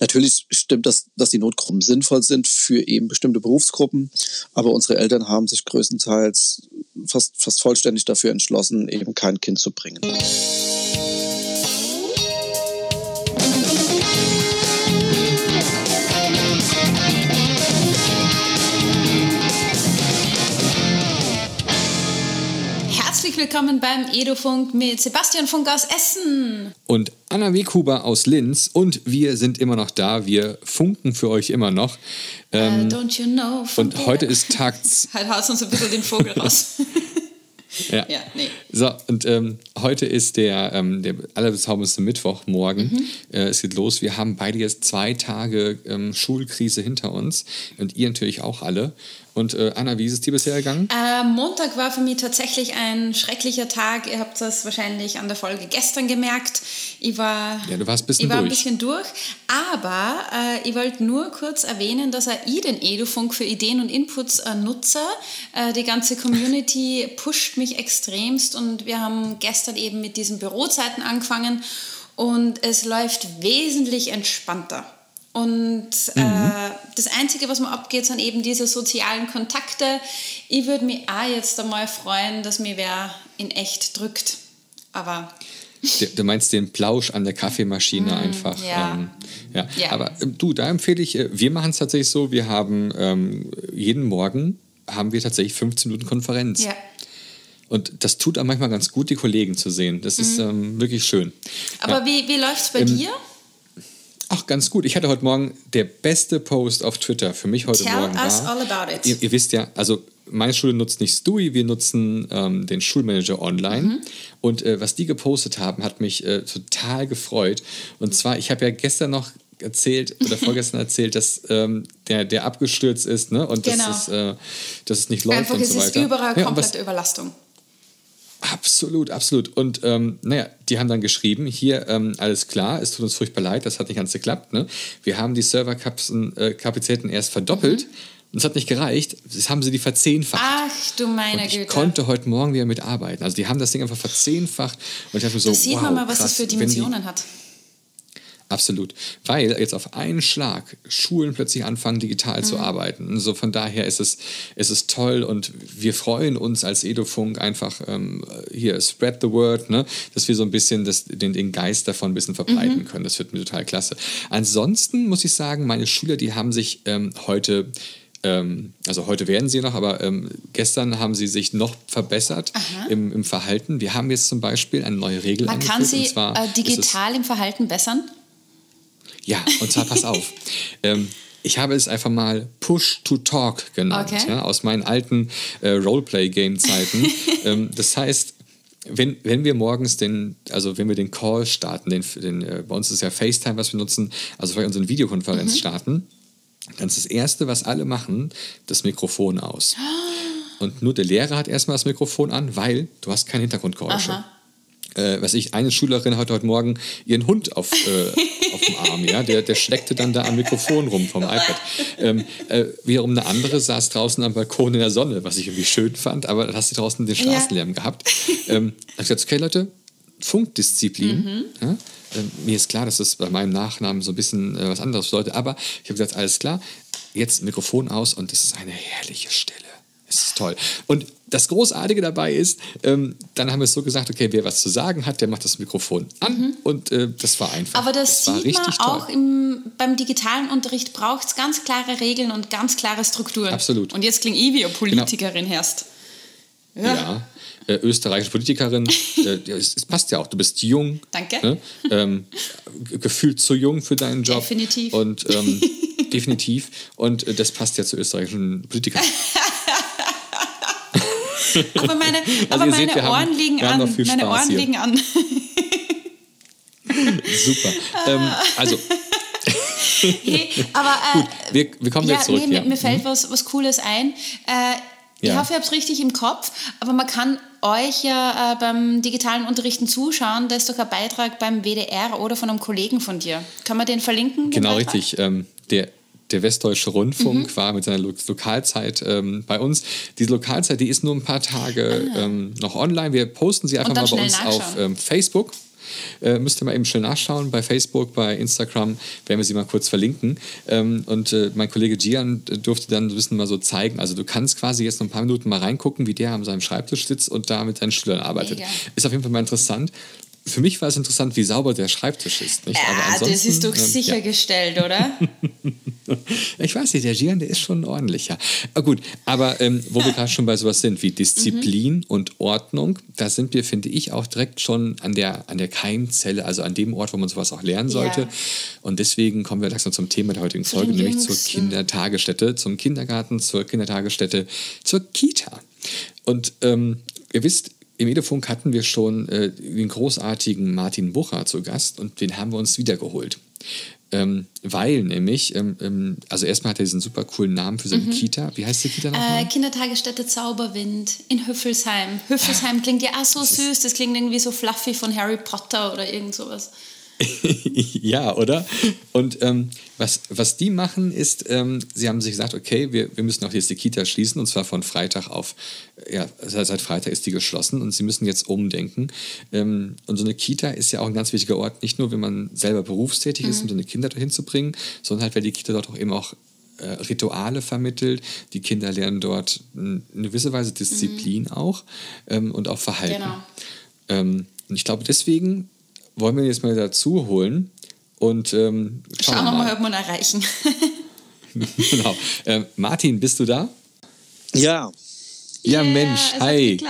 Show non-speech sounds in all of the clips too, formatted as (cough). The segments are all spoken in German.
Natürlich stimmt das, dass die Notgruppen sinnvoll sind für eben bestimmte Berufsgruppen, aber unsere Eltern haben sich größtenteils fast, fast vollständig dafür entschlossen, eben kein Kind zu bringen. Willkommen beim Edofunk mit Sebastian Funk aus Essen. Und Anna Weghuber aus Linz. Und wir sind immer noch da. Wir funken für euch immer noch. Ähm, uh, don't you know? Und heute ist Tag. (laughs) halt haust uns ein bisschen den Vogel (laughs) raus. Ja. ja, nee. So, und ähm, heute ist der, ähm, der allerbezauberndste Mittwoch morgen. Mhm. Äh, es geht los. Wir haben beide jetzt zwei Tage ähm, Schulkrise hinter uns. Und ihr natürlich auch alle. Und äh, Anna, wie ist es dir bisher gegangen? Äh, Montag war für mich tatsächlich ein schrecklicher Tag. Ihr habt das wahrscheinlich an der Folge gestern gemerkt. Ich war, ja, du warst ein bisschen ich war durch. ein bisschen durch. Aber äh, ich wollte nur kurz erwähnen, dass auch ich den Edufunk für Ideen und Inputs äh, nutze. Äh, die ganze Community (laughs) pusht mich extremst und wir haben gestern eben mit diesen Bürozeiten angefangen und es läuft wesentlich entspannter. Und äh, mhm. äh, das Einzige, was mir abgeht, sind eben diese sozialen Kontakte. Ich würde mich auch jetzt einmal freuen, dass mir wer in echt drückt. Aber. Du meinst den Plausch an der Kaffeemaschine mm, einfach. Ja. Ähm, ja. ja. Aber äh, du, da empfehle ich, äh, wir machen es tatsächlich so, wir haben ähm, jeden Morgen haben wir tatsächlich 15 Minuten Konferenz. Ja. Und das tut auch manchmal ganz gut, die Kollegen zu sehen. Das ist mhm. ähm, wirklich schön. Aber ja. wie, wie läuft es bei ähm, dir? Ganz gut. Ich hatte heute Morgen der beste Post auf Twitter für mich heute Tell Morgen. Us all about it. Ihr, ihr, wisst ja, also meine Schule nutzt nicht Stewie, wir nutzen ähm, den Schulmanager online. Mhm. Und äh, was die gepostet haben, hat mich äh, total gefreut. Und zwar, ich habe ja gestern noch erzählt oder (laughs) vorgestern erzählt, dass ähm, der, der abgestürzt ist ne? und genau. dass, es, äh, dass es nicht läuft Einfach, und so weiter. Es ist überall komplette ja, Überlastung. Absolut, absolut. Und ähm, naja, die haben dann geschrieben, hier ähm, alles klar, es tut uns furchtbar leid, das hat nicht ganz geklappt. Ne? Wir haben die Serverkapazitäten äh, erst verdoppelt. Mhm. Und es hat nicht gereicht. Das haben sie die verzehnfacht. Ach du meine und ich Güte. Ich konnte heute Morgen wieder mitarbeiten. Also die haben das Ding einfach verzehnfacht. Und ich dachte so, das sieht wow, man mal, was krass, das für Dimensionen hat. Absolut. Weil jetzt auf einen Schlag Schulen plötzlich anfangen, digital mhm. zu arbeiten. So von daher ist es, ist es toll und wir freuen uns als Edofunk einfach ähm, hier, spread the word, ne? dass wir so ein bisschen das, den, den Geist davon ein bisschen verbreiten mhm. können. Das wird mir total klasse. Ansonsten muss ich sagen, meine Schüler, die haben sich ähm, heute ähm, also heute werden sie noch, aber ähm, gestern haben sie sich noch verbessert im, im, Verhalten. Wir haben jetzt zum Beispiel eine neue Regel Man kann sie äh, digital im Verhalten bessern? Ja, und zwar pass auf. Ähm, ich habe es einfach mal Push to Talk genannt, okay. ja, aus meinen alten äh, Roleplay-Game-Zeiten. (laughs) ähm, das heißt, wenn, wenn wir morgens den, also wenn wir den Call starten, den, den, äh, bei uns ist ja FaceTime, was wir nutzen, also bei unseren Videokonferenz mhm. starten, dann ist das Erste, was alle machen, das Mikrofon aus. Und nur der Lehrer hat erstmal das Mikrofon an, weil du hast kein Hintergrundgeräusche. Aha äh, was ich, eine Schülerin hat heute Morgen ihren Hund auf, äh, auf (laughs) dem Arm, ja, der, der schleckte dann da am Mikrofon rum vom iPad. Ähm, äh, wiederum eine andere saß draußen am Balkon in der Sonne, was ich irgendwie schön fand, aber dann hast du draußen den Straßenlärm ja. gehabt. Ähm, da ich gesagt, okay Leute, Funkdisziplin. Mhm. Ja? Ähm, mir ist klar, dass das bei meinem Nachnamen so ein bisschen äh, was anderes bedeutet, aber ich habe gesagt, alles klar, jetzt Mikrofon aus und das ist eine herrliche Stille. Es ist toll. Und das Großartige dabei ist, ähm, dann haben wir es so gesagt, okay, wer was zu sagen hat, der macht das Mikrofon an mhm. und äh, das war einfach. Aber das, das sieht man auch im, beim digitalen Unterricht braucht es ganz klare Regeln und ganz klare Strukturen. Absolut. Und jetzt klingt ich wie eine Politikerin genau. herrscht. Ja. ja. Äh, österreichische Politikerin, (laughs) äh, es, es, passt ja auch, du bist jung. Danke. Ne? Ähm, gefühlt zu jung für deinen Job. Definitiv. Und ähm, (laughs) definitiv. Und äh, das passt ja zu österreichischen Politikern. (laughs) (laughs) Aber meine, also aber meine seht, Ohren haben, liegen an. Meine Ohren hier. liegen an. (laughs) Super. ähm, also. (laughs) hey, aber äh, Gut, wir, wir kommen ja, jetzt zurück. Nee, ja. mir, mir fällt mhm. was, was Cooles ein. Äh, ich ja. hoffe, ihr habt es richtig im Kopf, aber man kann euch ja äh, beim digitalen Unterrichten zuschauen. Da ist doch ein Beitrag beim WDR oder von einem Kollegen von dir. Kann man den verlinken? Den genau, Beitrag? richtig. Ähm, der der Westdeutsche Rundfunk mhm. war mit seiner Lo Lokalzeit ähm, bei uns. Diese Lokalzeit, die ist nur ein paar Tage ah. ähm, noch online. Wir posten sie einfach mal bei uns auf ähm, Facebook. Äh, müsst ihr mal eben schnell nachschauen. Bei Facebook, bei Instagram werden wir sie mal kurz verlinken. Ähm, und äh, mein Kollege Gian durfte dann ein bisschen mal so zeigen. Also du kannst quasi jetzt noch ein paar Minuten mal reingucken, wie der an seinem Schreibtisch sitzt und da mit seinen Schülern arbeitet. Mega. Ist auf jeden Fall mal interessant für mich war es interessant, wie sauber der Schreibtisch ist. Nicht? Ja, das ist doch ähm, sichergestellt, ja. oder? (laughs) ich weiß nicht, der Gian, der ist schon ordentlicher. Aber gut, aber ähm, wo wir (laughs) gerade schon bei sowas sind, wie Disziplin mhm. und Ordnung, da sind wir, finde ich, auch direkt schon an der, an der Keimzelle, also an dem Ort, wo man sowas auch lernen sollte. Ja. Und deswegen kommen wir langsam zum Thema der heutigen Zu Folge, nämlich zur Kindertagesstätte, zum Kindergarten, zur Kindertagesstätte, zur Kita. Und ähm, ihr wisst, im Edefunk hatten wir schon äh, den großartigen Martin Bucher zu Gast und den haben wir uns wiedergeholt. Ähm, weil nämlich, ähm, ähm, also erstmal hat er diesen super coolen Namen für seine mhm. Kita. Wie heißt die Kita nochmal? Äh, Kindertagesstätte Zauberwind in Hüffelsheim. Hüffelsheim klingt ja auch so süß, das klingt irgendwie so fluffy von Harry Potter oder irgend sowas. (laughs) ja, oder? Und ähm, was, was die machen, ist, ähm, sie haben sich gesagt, okay, wir, wir müssen auch jetzt die Kita schließen und zwar von Freitag auf, ja, seit Freitag ist die geschlossen und sie müssen jetzt umdenken. Ähm, und so eine Kita ist ja auch ein ganz wichtiger Ort, nicht nur, wenn man selber berufstätig mhm. ist, um seine Kinder dahin zu bringen, sondern halt, weil die Kita dort auch eben auch äh, Rituale vermittelt. Die Kinder lernen dort in gewisser Weise Disziplin mhm. auch ähm, und auch Verhalten. Genau. Ähm, und ich glaube, deswegen wollen wir ihn jetzt mal dazu holen und ähm, schauen, schauen wir mal, ob wir ihn erreichen. (laughs) (laughs) genau. Äh, Martin, bist du da? Ja. Ja, yeah, Mensch, hi.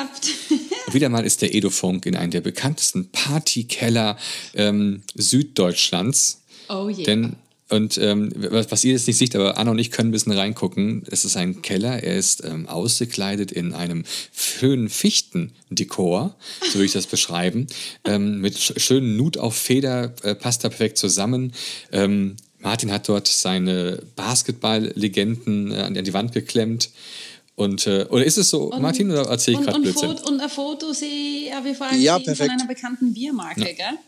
Wieder mal ist der Edofunk in einem der bekanntesten Partykeller ähm, Süddeutschlands. Oh je. Yeah. Denn und ähm, was, was, ihr jetzt nicht seht, aber Anna und ich können ein bisschen reingucken. Es ist ein Keller. Er ist ähm, ausgekleidet in einem schönen Fichtendekor, so würde ich das beschreiben. (laughs) Ähm, mit schönen Nut auf Feder, äh, passt da perfekt zusammen. Ähm, Martin hat dort seine Basketball-Legenden äh, an die Wand geklemmt. Und, äh, oder ist es so, und, Martin, oder erzähle ich gerade Blödsinn? Und ein Foto sehe ich, wie vorhin ja, von einer bekannten Biermarke, ja. gell?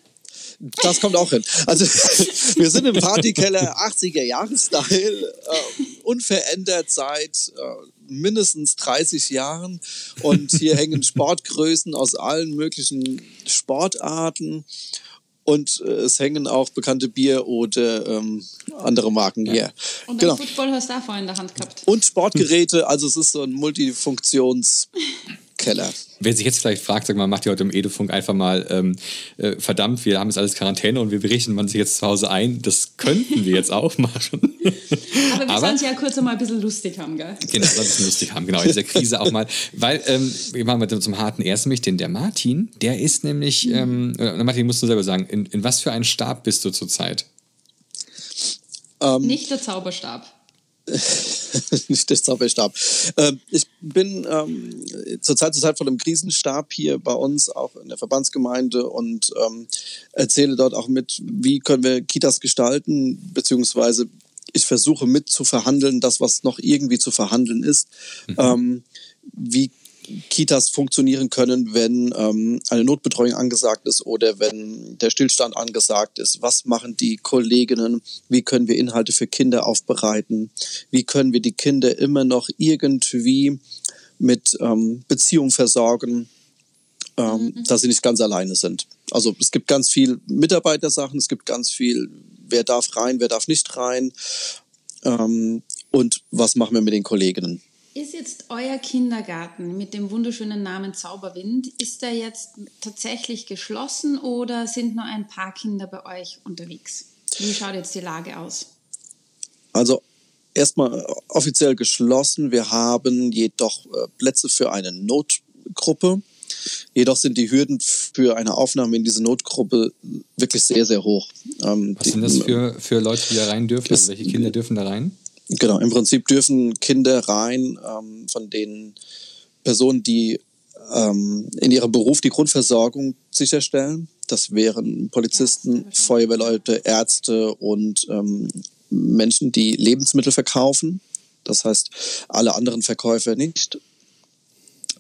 Das kommt auch hin. Also (laughs) wir sind im Partykeller 80er Jahres-Style, äh, unverändert seit äh, mindestens 30 Jahren. Und hier hängen Sportgrößen aus allen möglichen Sportarten. Und äh, es hängen auch bekannte Bier- oder ähm, andere Marken ja. hier. Und genau. Football hast du da vorhin in der Hand gehabt. Und Sportgeräte, also es ist so ein Multifunktions- (laughs) Keller. Wer sich jetzt vielleicht fragt, sag mal, macht ihr heute im Edufunk einfach mal, ähm, äh, verdammt, wir haben jetzt alles Quarantäne und wir berichten man sich jetzt zu Hause ein. Das könnten wir jetzt auch (laughs) machen. Aber wir sollen es ja kurz mal ein bisschen lustig haben, gell? Genau, ein bisschen lustig haben, genau, in dieser Krise auch mal. Weil, ähm, wir machen mal zum harten erst nämlich, denn der Martin, der ist nämlich, mhm. ähm, Martin, musst du selber sagen, in, in was für einen Stab bist du zurzeit? Ähm, Nicht der Zauberstab. (laughs) (laughs) nicht der Zauberstab. Ähm, ich bin ähm, zur Zeit zur Zeit von einem Krisenstab hier bei uns, auch in der Verbandsgemeinde und ähm, erzähle dort auch mit, wie können wir Kitas gestalten, beziehungsweise ich versuche mit zu verhandeln, das, was noch irgendwie zu verhandeln ist. Mhm. Ähm, wie Kitas funktionieren können, wenn ähm, eine Notbetreuung angesagt ist oder wenn der Stillstand angesagt ist. Was machen die Kolleginnen? Wie können wir Inhalte für Kinder aufbereiten? Wie können wir die Kinder immer noch irgendwie mit ähm, Beziehung versorgen, ähm, mhm. dass sie nicht ganz alleine sind? Also es gibt ganz viel Mitarbeitersachen, es gibt ganz viel, wer darf rein, wer darf nicht rein. Ähm, und was machen wir mit den Kolleginnen? Ist jetzt euer Kindergarten mit dem wunderschönen Namen Zauberwind, ist der jetzt tatsächlich geschlossen oder sind nur ein paar Kinder bei euch unterwegs? Wie schaut jetzt die Lage aus? Also erstmal offiziell geschlossen. Wir haben jedoch äh, Plätze für eine Notgruppe. Jedoch sind die Hürden für eine Aufnahme in diese Notgruppe wirklich sehr, sehr hoch. Ähm, Was sind das für, für Leute, die da rein dürfen? Also welche Kinder dürfen da rein? Genau, im Prinzip dürfen Kinder rein ähm, von den Personen, die ähm, in ihrem Beruf die Grundversorgung sicherstellen. Das wären Polizisten, Feuerwehrleute, Ärzte und ähm, Menschen, die Lebensmittel verkaufen. Das heißt, alle anderen Verkäufer nicht.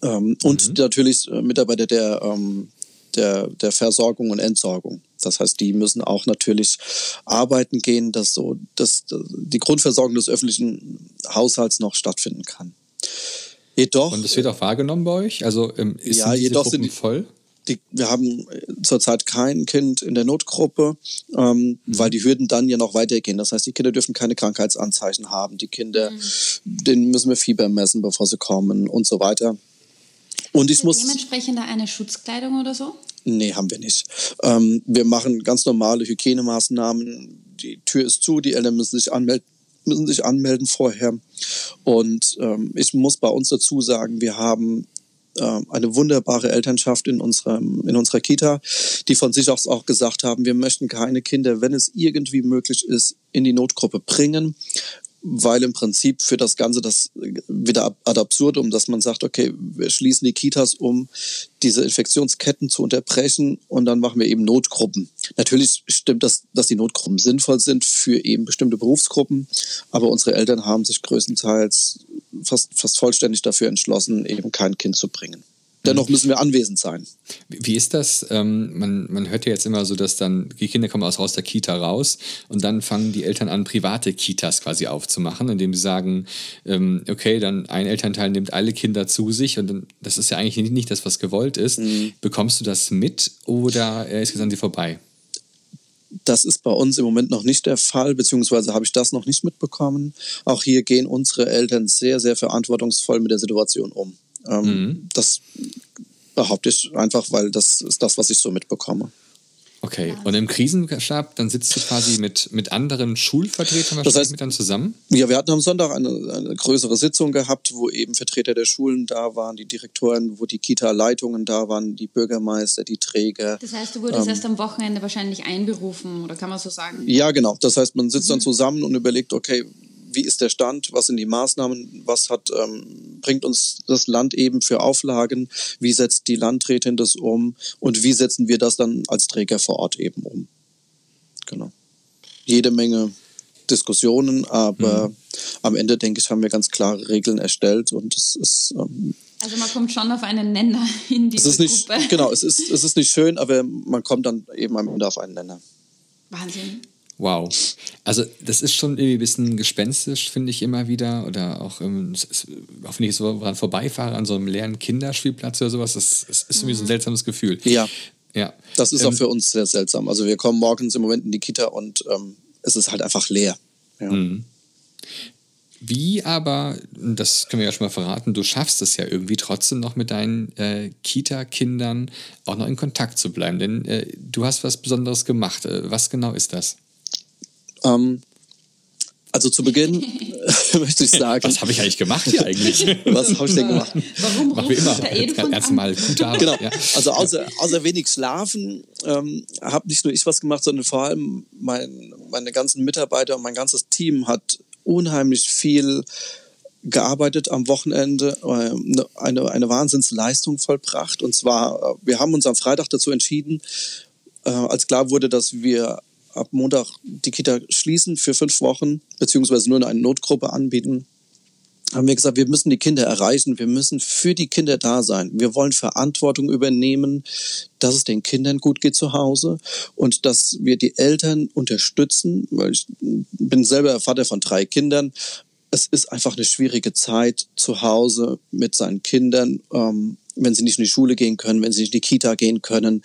Ähm, und mhm. natürlich äh, Mitarbeiter der, ähm, der, der Versorgung und Entsorgung. Das heißt, die müssen auch natürlich arbeiten gehen, dass so dass die Grundversorgung des öffentlichen Haushalts noch stattfinden kann. Jedoch. Und es wird auch wahrgenommen bei euch? Also ähm, ist ja, jedoch sind die, voll? die, wir haben zurzeit kein Kind in der Notgruppe, ähm, mhm. weil die Hürden dann ja noch weitergehen. Das heißt, die Kinder dürfen keine Krankheitsanzeichen haben. Die Kinder, mhm. denen müssen wir Fieber messen, bevor sie kommen und so weiter. Und ich muss. Dementsprechend eine Schutzkleidung oder so? Nee, haben wir nicht. Ähm, wir machen ganz normale Hygienemaßnahmen. Die Tür ist zu, die Eltern müssen sich anmelden müssen sich anmelden vorher. Und ähm, ich muss bei uns dazu sagen, wir haben äh, eine wunderbare Elternschaft in, unserem, in unserer Kita, die von sich aus auch gesagt haben, wir möchten keine Kinder, wenn es irgendwie möglich ist, in die Notgruppe bringen weil im Prinzip für das Ganze das wieder ad absurdum, dass man sagt, okay, wir schließen die Kitas, um diese Infektionsketten zu unterbrechen und dann machen wir eben Notgruppen. Natürlich stimmt das, dass die Notgruppen sinnvoll sind für eben bestimmte Berufsgruppen, aber unsere Eltern haben sich größtenteils fast, fast vollständig dafür entschlossen, eben kein Kind zu bringen. Dennoch müssen wir anwesend sein. Wie ist das? Ähm, man, man hört ja jetzt immer so, dass dann die Kinder kommen aus, aus der Kita raus und dann fangen die Eltern an, private Kitas quasi aufzumachen, indem sie sagen, ähm, okay, dann ein Elternteil nimmt alle Kinder zu sich und dann, das ist ja eigentlich nicht, nicht das, was gewollt ist. Mhm. Bekommst du das mit oder ist es an dir vorbei? Das ist bei uns im Moment noch nicht der Fall, beziehungsweise habe ich das noch nicht mitbekommen. Auch hier gehen unsere Eltern sehr, sehr verantwortungsvoll mit der Situation um. Ähm, mhm. Das behaupte ich einfach, weil das ist das, was ich so mitbekomme. Okay, und im Krisenstab, dann sitzt du quasi mit, mit anderen Schulvertretern das heißt, mit dann zusammen? Ja, wir hatten am Sonntag eine, eine, größere Sitzung gehabt, wo eben Vertreter der Schulen da waren, die Direktoren, wo die Kita-Leitungen da waren, die Bürgermeister, die Träger. Das heißt, du wurdest ähm, erst am Wochenende wahrscheinlich einberufen, oder kann man so sagen? Ja, genau. Das heißt, man sitzt mhm. dann zusammen und überlegt, okay, wie ist der Stand, was sind die Maßnahmen, was hat, ähm, bringt uns das Land eben für Auflagen, wie setzt die Landrätin das um und wie setzen wir das dann als Träger vor Ort eben um. Genau. Jede Menge Diskussionen, aber mhm. am Ende, denke ich, haben wir ganz klare Regeln erstellt und es ist. Ähm, also man kommt schon auf einen Nenner in diese es ist nicht, Gruppe. Genau, es ist, es ist nicht schön, aber man kommt dann eben am Ende auf einen Nenner. Wahnsinn. Wow. Also das ist schon irgendwie ein bisschen gespenstisch, finde ich immer wieder. Oder auch, ähm, ist, auch wenn ich so dran vorbeifahre, an so einem leeren Kinderspielplatz oder sowas, das, das ist irgendwie so ein mhm. seltsames Gefühl. Ja. Ja. Das ist ähm, auch für uns sehr seltsam. Also wir kommen morgens im Moment in die Kita und ähm, es ist halt einfach leer. Ja. Mhm. Wie aber, das können wir ja schon mal verraten, du schaffst es ja irgendwie trotzdem noch mit deinen äh, Kita-Kindern auch noch in Kontakt zu bleiben. Denn äh, du hast was Besonderes gemacht. Äh, was genau ist das? Ähm, also zu Beginn (laughs) (laughs) möchte ich sagen. Was habe ich eigentlich gemacht hier eigentlich? (laughs) Was habe ich denn gemacht? Warum Machen wir immer. Erstmal gute Arbeit. Genau. Ja. Also außer, außer wenig Schlafen ähm, habe nicht nur ich was gemacht, sondern vor allem mein, meine ganzen Mitarbeiter und mein ganzes Team hat unheimlich viel gearbeitet am Wochenende, äh, eine, eine Wahnsinnsleistung vollbracht. Und zwar, äh, wir haben uns am Freitag dazu entschieden, äh, als klar wurde, dass wir ab Montag die Kita schließen für fünf Wochen, beziehungsweise nur eine Notgruppe anbieten, haben wir gesagt, wir müssen die Kinder erreichen, wir müssen für die Kinder da sein. Wir wollen Verantwortung übernehmen, dass es den Kindern gut geht zu Hause und dass wir die Eltern unterstützen, ich bin selber Vater von drei Kindern. Es ist einfach eine schwierige Zeit zu Hause mit seinen Kindern, ähm, wenn sie nicht in die Schule gehen können, wenn sie nicht in die Kita gehen können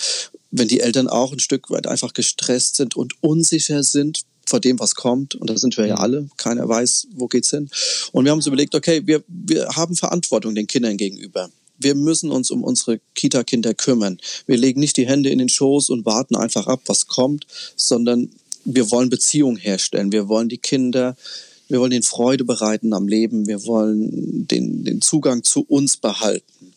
wenn die Eltern auch ein Stück weit einfach gestresst sind und unsicher sind vor dem, was kommt, und da sind wir ja alle, keiner weiß, wo geht's hin. Und wir haben uns überlegt, okay, wir, wir haben Verantwortung den Kindern gegenüber. Wir müssen uns um unsere Kita-Kinder kümmern. Wir legen nicht die Hände in den Schoß und warten einfach ab, was kommt, sondern wir wollen Beziehungen herstellen. Wir wollen die Kinder, wir wollen ihnen Freude bereiten am Leben. Wir wollen den, den Zugang zu uns behalten.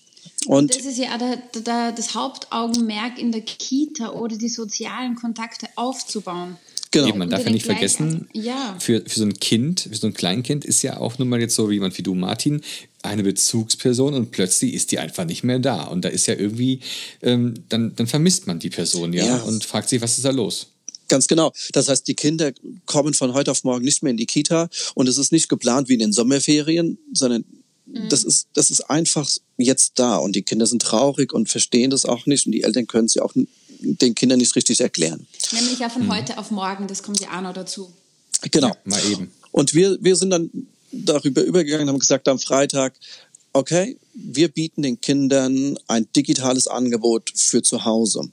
Und das ist ja der, der, das Hauptaugenmerk in der Kita oder die sozialen Kontakte aufzubauen. Genau. Eben, man darf ja nicht vergessen, ja. Für, für so ein Kind, für so ein Kleinkind ist ja auch nun mal jetzt so wie jemand wie du, Martin, eine Bezugsperson und plötzlich ist die einfach nicht mehr da. Und da ist ja irgendwie, ähm, dann, dann vermisst man die Person ja, ja und fragt sich, was ist da los? Ganz genau. Das heißt, die Kinder kommen von heute auf morgen nicht mehr in die Kita und es ist nicht geplant wie in den Sommerferien, sondern das mhm. ist, das ist einfach jetzt da und die Kinder sind traurig und verstehen das auch nicht und die Eltern können es ja auch den Kindern nicht richtig erklären. Nämlich ja von mhm. heute auf morgen, das kommt ja auch noch dazu. Genau. Ja, mal eben. Und wir, wir sind dann darüber übergegangen, haben gesagt am Freitag, okay, wir bieten den Kindern ein digitales Angebot für zu Hause.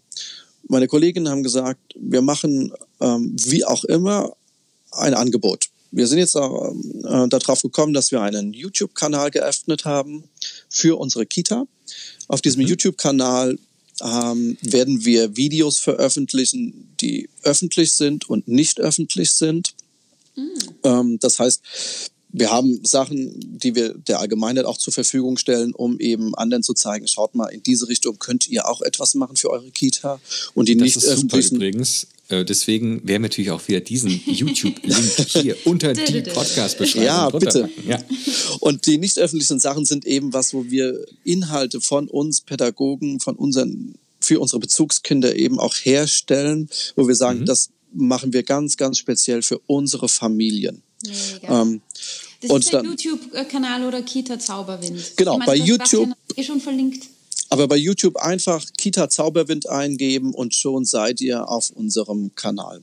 Meine Kolleginnen haben gesagt, wir machen ähm, wie auch immer ein Angebot. Wir sind jetzt auch, äh, darauf gekommen, dass wir einen YouTube-Kanal geöffnet haben für unsere Kita. Auf diesem mhm. YouTube-Kanal ähm, werden wir Videos veröffentlichen, die öffentlich sind und nicht öffentlich sind. Mhm. Ähm, das heißt, wir haben Sachen, die wir der Allgemeinheit auch zur Verfügung stellen, um eben anderen zu zeigen, schaut mal, in diese Richtung könnt ihr auch etwas machen für eure Kita. Und die das nicht ist öffentlichen. Super übrigens. Äh, deswegen werden wir natürlich auch wieder diesen YouTube-Link hier (laughs) unter die Podcast-Beschreibung Ja, bitte. Ja. Und die nicht öffentlichen Sachen sind eben was, wo wir Inhalte von uns Pädagogen, von unseren für unsere Bezugskinder eben auch herstellen, wo wir sagen, mhm. das machen wir ganz, ganz speziell für unsere Familien. Ähm, das und ist der YouTube-Kanal oder Kita Zauberwind. Genau, meine, bei YouTube. Eh schon verlinkt. Aber bei YouTube einfach Kita Zauberwind eingeben und schon seid ihr auf unserem Kanal.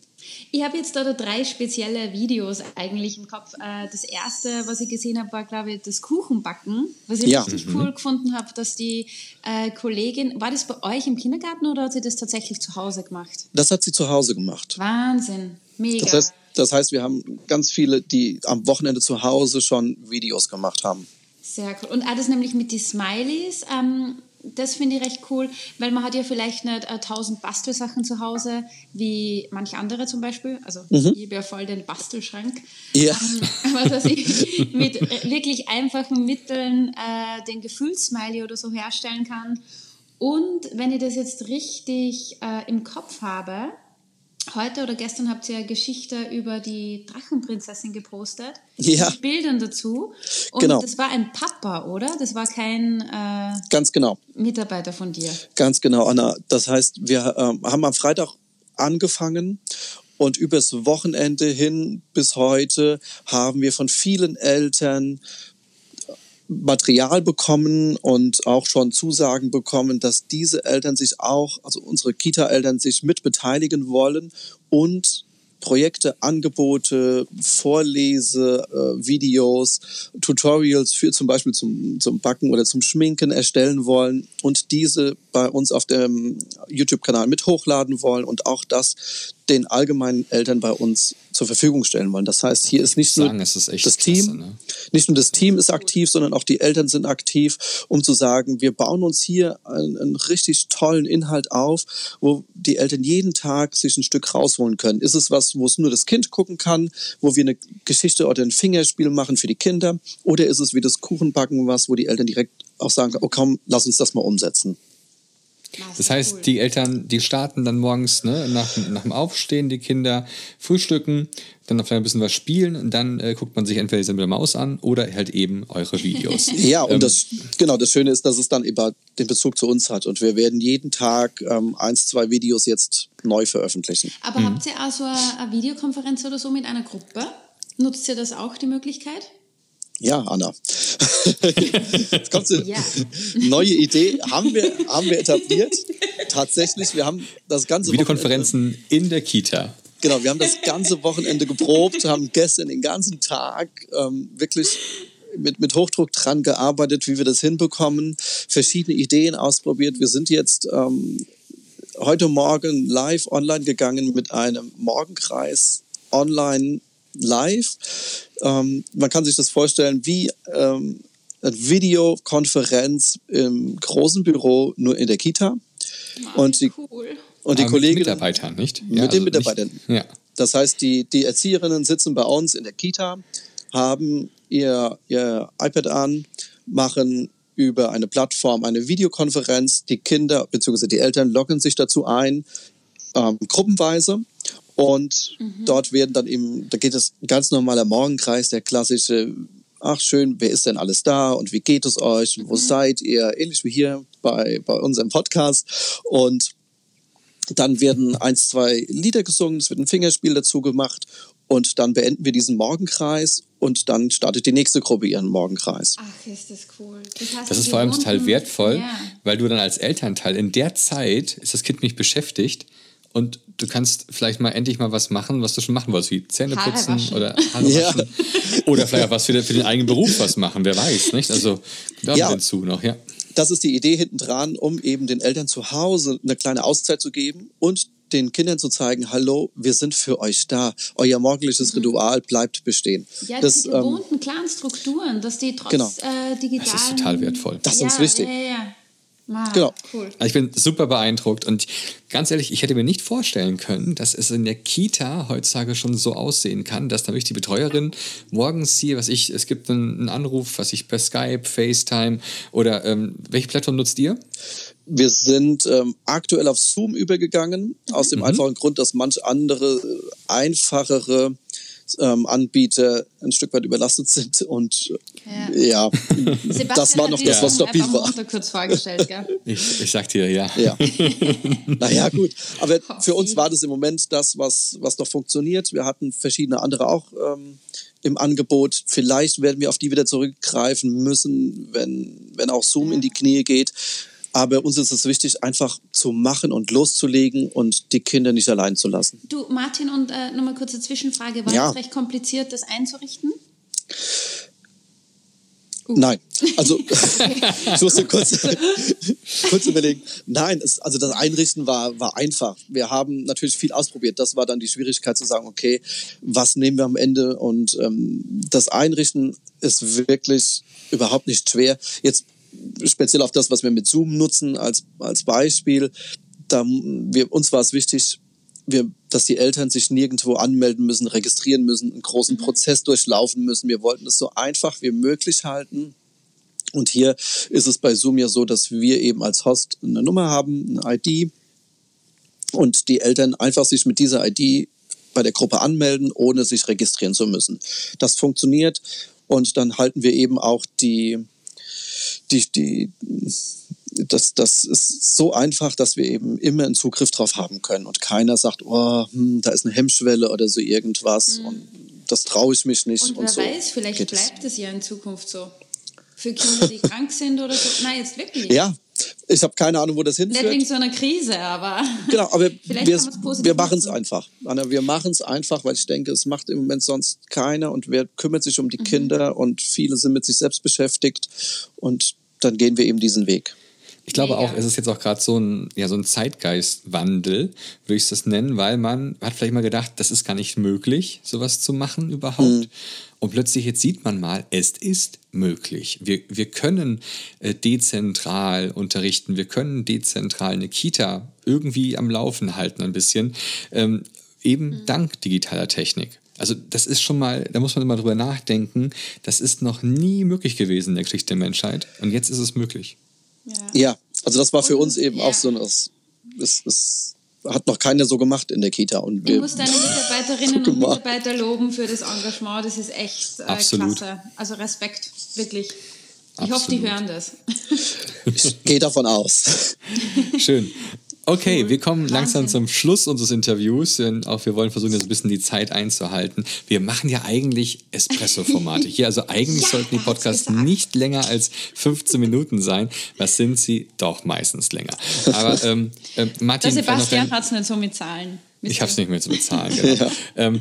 Ich habe jetzt da drei spezielle Videos eigentlich im Kopf. Äh, das erste, was ich gesehen habe, war, glaube ich, das Kuchenbacken, was ich ja. richtig mhm. cool gefunden habe, dass die äh, Kollegin, war das bei euch im Kindergarten oder hat sie das tatsächlich zu Hause gemacht? Das hat sie zu Hause gemacht. Wahnsinn, mega. Das heißt, das heißt, wir haben ganz viele, die am Wochenende zu Hause schon Videos gemacht haben. Sehr cool. Und alles nämlich mit den Smileys. Ähm, das finde ich recht cool, weil man hat ja vielleicht nicht äh, tausend äh, Bastelsachen zu Hause, wie manche andere zum Beispiel. Also mhm. ich habe ja voll den Bastelschrank. Ja. Ähm, aber dass ich (laughs) mit wirklich einfachen Mitteln äh, den Gefühlssmiley oder so herstellen kann. Und wenn ich das jetzt richtig äh, im Kopf habe, heute oder gestern habt ihr Geschichte über die Drachenprinzessin gepostet. Ja. Mit Bildern dazu. Und genau. das war ein Papa, oder? Das war kein äh, Ganz genau. Mitarbeiter von dir. Ganz genau, Anna. Das heißt, wir äh, haben am Freitag angefangen und übers Wochenende hin bis heute haben wir von vielen Eltern Material bekommen und auch schon Zusagen bekommen, dass diese Eltern sich auch, also unsere Kita-Eltern sich mit beteiligen wollen und Projekte, Angebote, Vorlese, äh, Videos, Tutorials für zum Beispiel zum, zum Backen oder zum Schminken erstellen wollen und diese bei uns auf dem YouTube-Kanal mit hochladen wollen und auch das den allgemeinen Eltern bei uns zur Verfügung stellen wollen. Das heißt, hier ist nicht nur das klasse, Team, ne? nicht nur das Team ist aktiv, sondern auch die Eltern sind aktiv, um zu sagen, wir bauen uns hier einen, einen richtig tollen Inhalt auf, wo die Eltern jeden Tag sich ein Stück rausholen können. Ist es was, wo es nur das Kind gucken kann, wo wir eine Geschichte oder ein Fingerspiel machen für die Kinder, oder ist es wie das Kuchenbacken was, wo die Eltern direkt auch sagen, oh komm, lass uns das mal umsetzen. Das heißt, cool. die Eltern, die starten dann morgens ne, nach, nach dem Aufstehen, die Kinder frühstücken, dann noch ein bisschen was spielen und dann äh, guckt man sich entweder mit der Maus an oder halt eben eure Videos. (laughs) ja, und ähm, das, genau, das Schöne ist, dass es dann über den Bezug zu uns hat und wir werden jeden Tag ähm, eins, zwei Videos jetzt neu veröffentlichen. Aber mhm. habt ihr also eine, eine Videokonferenz oder so mit einer Gruppe? Nutzt ihr das auch, die Möglichkeit? Ja, Anna. Jetzt kommt eine ja. neue Idee, haben wir, haben wir etabliert. Tatsächlich, wir haben das ganze Videokonferenzen Wochenende, in der Kita. Genau, wir haben das ganze Wochenende geprobt, haben gestern den ganzen Tag ähm, wirklich mit, mit Hochdruck dran gearbeitet, wie wir das hinbekommen, verschiedene Ideen ausprobiert. Wir sind jetzt ähm, heute Morgen live online gegangen mit einem Morgenkreis online live. Ähm, man kann sich das vorstellen wie ähm, eine Videokonferenz im großen Büro, nur in der Kita. Oh, und die, cool. und die Kollegen. Mit Mitarbeitern, nicht? Ja, mit also den Mitarbeitern. Nicht, ja. Das heißt, die, die Erzieherinnen sitzen bei uns in der Kita, haben ihr, ihr iPad an, machen über eine Plattform eine Videokonferenz. Die Kinder bzw. die Eltern loggen sich dazu ein, ähm, gruppenweise und mhm. dort werden dann eben, da geht es ganz normaler Morgenkreis, der klassische, ach schön, wer ist denn alles da und wie geht es euch und wo mhm. seid ihr? Ähnlich wie hier bei, bei unserem Podcast. Und dann werden eins, zwei Lieder gesungen, es wird ein Fingerspiel dazu gemacht und dann beenden wir diesen Morgenkreis und dann startet die nächste Gruppe ihren Morgenkreis. Ach, ist das cool. Das, das ist vor allem total wertvoll, ja. weil du dann als Elternteil in der Zeit ist das Kind nicht beschäftigt und du kannst vielleicht mal endlich mal was machen, was du schon machen wolltest, wie Zähne putzen oder Haare ja. waschen. Oder vielleicht auch was für den, für den, eigenen Beruf was machen, wer weiß, nicht? Also da ja. hinzu noch, ja. Das ist die Idee hinten dran, um eben den Eltern zu Hause eine kleine Auszeit zu geben und den Kindern zu zeigen, hallo, wir sind für euch da. Euer morgendliches mhm. Ritual bleibt bestehen. Ja, das, die ähm, gewohnten ähm, klaren Strukturen, dass die trotz genau. äh, digitalen... Das ist total wertvoll. Das ist ja, uns wichtig. Ja, ja. Ah, genau. Cool. Also ich bin super beeindruckt und ganz ehrlich, ich hätte mir nicht vorstellen können, dass es in der Kita heutzutage schon so aussehen kann, dass nämlich die Betreuerin morgens hier, was ich, es gibt einen, einen Anruf, was ich per Skype, FaceTime oder ähm, welche Plattform nutzt ihr? Wir sind ähm, aktuell auf Zoom übergegangen, aus dem mhm. einfachen Grund, dass manch andere äh, einfachere ähm, Anbieter ein Stück weit überlastet sind und ja, ja das war noch das, was stabil war. kurz vorgestellt, gell? (laughs) Ich, ich sag dir, ja. ja. naja, gut. Aber für uns war das im Moment das, was, was noch funktioniert. Wir hatten verschiedene andere auch ähm, im Angebot. Vielleicht werden wir auf die wieder zurückgreifen müssen, wenn, wenn auch Zoom ja. in die Knie geht. Aber uns ist es wichtig, einfach zu machen und loszulegen und die Kinder nicht allein zu lassen. Du, Martin, und äh, nochmal kurze Zwischenfrage. War ja. es recht kompliziert, das einzurichten? Uh. Nein, also (laughs) ich musste kurz, (laughs) kurz überlegen. Nein, es, also das Einrichten war, war einfach. Wir haben natürlich viel ausprobiert. Das war dann die Schwierigkeit zu sagen, okay, was nehmen wir am Ende? Und ähm, das Einrichten ist wirklich überhaupt nicht schwer. Jetzt speziell auf das, was wir mit Zoom nutzen als, als Beispiel, da wir, uns war es wichtig, wir, dass die Eltern sich nirgendwo anmelden müssen, registrieren müssen, einen großen mhm. Prozess durchlaufen müssen. Wir wollten es so einfach wie möglich halten. Und hier ist es bei Zoom ja so, dass wir eben als Host eine Nummer haben, eine ID, und die Eltern einfach sich mit dieser ID bei der Gruppe anmelden, ohne sich registrieren zu müssen. Das funktioniert und dann halten wir eben auch die, die, die, das, das ist so einfach, dass wir eben immer einen Zugriff drauf haben können und keiner sagt, oh, hm, da ist eine Hemmschwelle oder so irgendwas mhm. und das traue ich mich nicht. Und, und wer so weiß, vielleicht bleibt es ja in Zukunft so. Für Kinder, die krank sind oder so. Nein, jetzt wirklich. Ja, ich habe keine Ahnung, wo das hinführt. Nicht wegen so einer Krise, aber. Genau, aber (laughs) wir, wir machen es einfach. Anna, wir machen es einfach, weil ich denke, es macht im Moment sonst keiner und wer kümmert sich um die mhm. Kinder und viele sind mit sich selbst beschäftigt und dann gehen wir eben diesen Weg. Ich glaube auch, es ist jetzt auch gerade so ein, ja, so ein Zeitgeistwandel, würde ich das nennen, weil man hat vielleicht mal gedacht, das ist gar nicht möglich, sowas zu machen überhaupt. Mhm. Und plötzlich jetzt sieht man mal, es ist möglich. Wir, wir können äh, dezentral unterrichten, wir können dezentral eine Kita irgendwie am Laufen halten ein bisschen, ähm, eben mhm. dank digitaler Technik. Also das ist schon mal, da muss man immer drüber nachdenken, das ist noch nie möglich gewesen in der Geschichte der Menschheit und jetzt ist es möglich. Ja, ja also das war für uns eben ja. auch so, es, es, es hat noch keiner so gemacht in der Kita. Und wir, ich muss deine Mitarbeiterinnen und (laughs) Mitarbeiter loben für das Engagement, das ist echt äh, klasse. Also Respekt, wirklich. Ich Absolut. hoffe, die hören das. Ich gehe davon aus. Schön. Okay, wir kommen langsam zum Schluss unseres Interviews. Denn auch wir wollen versuchen, jetzt ein bisschen die Zeit einzuhalten. Wir machen ja eigentlich Espresso-Formate hier. Also eigentlich (laughs) ja, sollten die Podcasts nicht länger als 15 Minuten sein. Was sind sie? Doch meistens länger. Aber ähm, äh, Martin. Der Sebastian hat es nicht so mit Zahlen. Mit ich habe es nicht mehr zu bezahlen. (laughs) Genau. ja. ähm,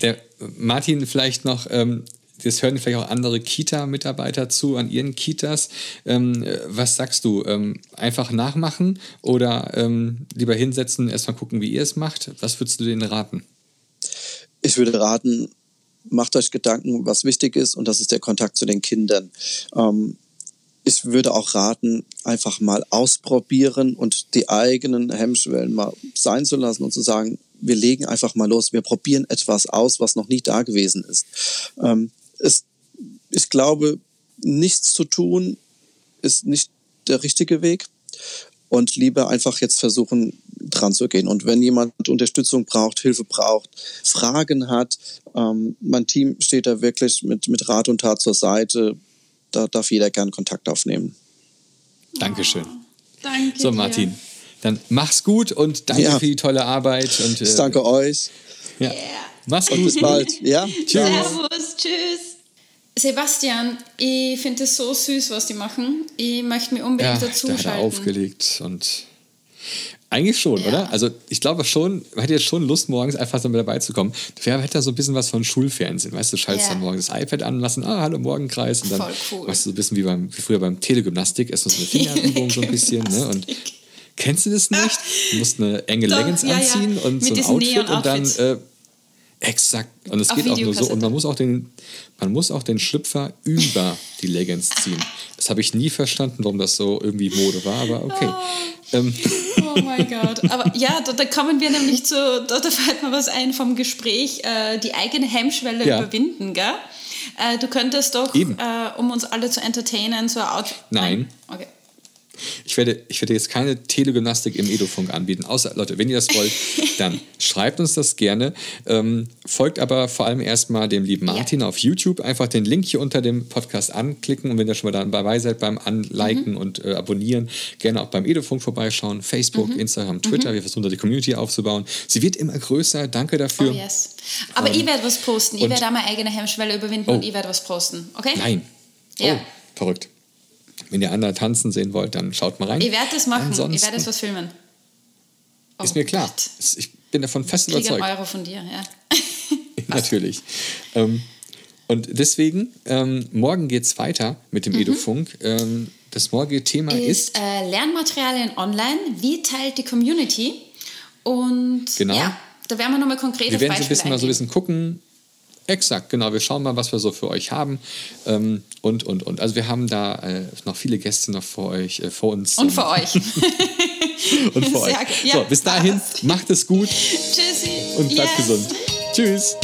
der Martin vielleicht noch. Ähm, das hören vielleicht auch andere Kita-Mitarbeiter zu an ihren Kitas. Ähm, was sagst du? Ähm, einfach nachmachen oder ähm, lieber hinsetzen, erstmal gucken, wie ihr es macht? Was würdest du denen raten? Ich würde raten, macht euch Gedanken, was wichtig ist, und das ist der Kontakt zu den Kindern. Ähm, ich würde auch raten, einfach mal ausprobieren und die eigenen Hemmschwellen mal sein zu lassen und zu sagen, wir legen einfach mal los, wir probieren etwas aus, was noch nie da gewesen ist. Ähm, es, ich glaube, nichts zu tun ist nicht der richtige Weg und lieber einfach jetzt versuchen, dran zu gehen. Und wenn jemand Unterstützung braucht, Hilfe braucht, Fragen hat, ähm, mein Team steht da wirklich mit, mit Rat und Tat zur Seite. Da darf jeder gern Kontakt aufnehmen. Dankeschön. Oh, danke. So, Martin, dir. dann mach's gut und danke ja. für die tolle Arbeit. Und, äh, ich danke euch. Ja. Yeah. Mach's gut. Und bis (laughs) bald. Ja? Tschüss. Servus. Tschüss. Sebastian, ich finde es so süß, was die machen. Ich möchte mir unbedingt ja, dazu da hat er aufgelegt und Eigentlich schon, ja. oder? Also ich glaube schon, man hätte jetzt schon Lust, morgens einfach so mit dabei zu kommen. Wer hätte da so ein bisschen was von Schulfernsehen, weißt du, schaltest ja. dann morgens das iPad an, lassen, ah, hallo Morgenkreis und dann cool. weißt du so ein bisschen wie, beim, wie früher beim Telegymnastik, erst so eine Fingerübung so ein bisschen, ne? Und kennst du das nicht? Du musst eine enge Leggings ja, anziehen und mit so ein Outfit und dann äh, Exakt. Und es geht auch nur so. Und man muss auch den, man muss auch den Schlüpfer über die Leggings ziehen. Das habe ich nie verstanden, warum das so irgendwie Mode war, aber okay. Oh, ähm. (laughs) oh mein Gott. Aber ja, da, da, kommen wir nämlich zu, da, da fällt mir was ein vom Gespräch, äh, die eigene Hemmschwelle ja. überwinden, gell? Äh, du könntest doch, äh, um uns alle zu entertainen, so ein Outfit. Nein. Nein. Okay. Ich werde, ich werde jetzt keine Telegymnastik im Edofunk anbieten. Außer, Leute, wenn ihr das wollt, (laughs) dann schreibt uns das gerne. Ähm, folgt aber vor allem erstmal dem lieben Martin ja. auf YouTube. Einfach den Link hier unter dem Podcast anklicken. Und wenn ihr schon mal dabei seid beim Anliken mhm. und äh, Abonnieren, gerne auch beim Edofunk vorbeischauen. Facebook, mhm. Instagram, Twitter. Mhm. Wir versuchen da die Community aufzubauen. Sie wird immer größer. Danke dafür. Oh, yes. Aber ähm, ich werde was posten. Ich werde da meine eigene Hemmschwelle überwinden oh. und ich werde was posten. Okay? Nein. Ja. Oh, verrückt. Wenn ihr andere tanzen sehen wollt, dann schaut mal rein. Ich werde das machen. Ansonsten ich werde das was filmen. Oh ist mir klar. Gott. Ich bin davon fest ich überzeugt. einen Euro von dir, ja. (laughs) Natürlich. Ähm, und deswegen, ähm, morgen geht es weiter mit dem mhm. Edufunk. Ähm, das morgige Thema ist, ist äh, Lernmaterialien online. Wie teilt die Community? Und genau. ja, da werden wir nochmal konkret Wir werden so ein bisschen mal so ein bisschen gucken, Exakt, genau. Wir schauen mal, was wir so für euch haben. Ähm, und, und, und. Also wir haben da äh, noch viele Gäste noch vor euch, äh, vor uns. Und für euch. (laughs) und für euch. Ja, so, bis dahin, macht es gut. Tschüssi. Und bleibt yes. gesund. Tschüss.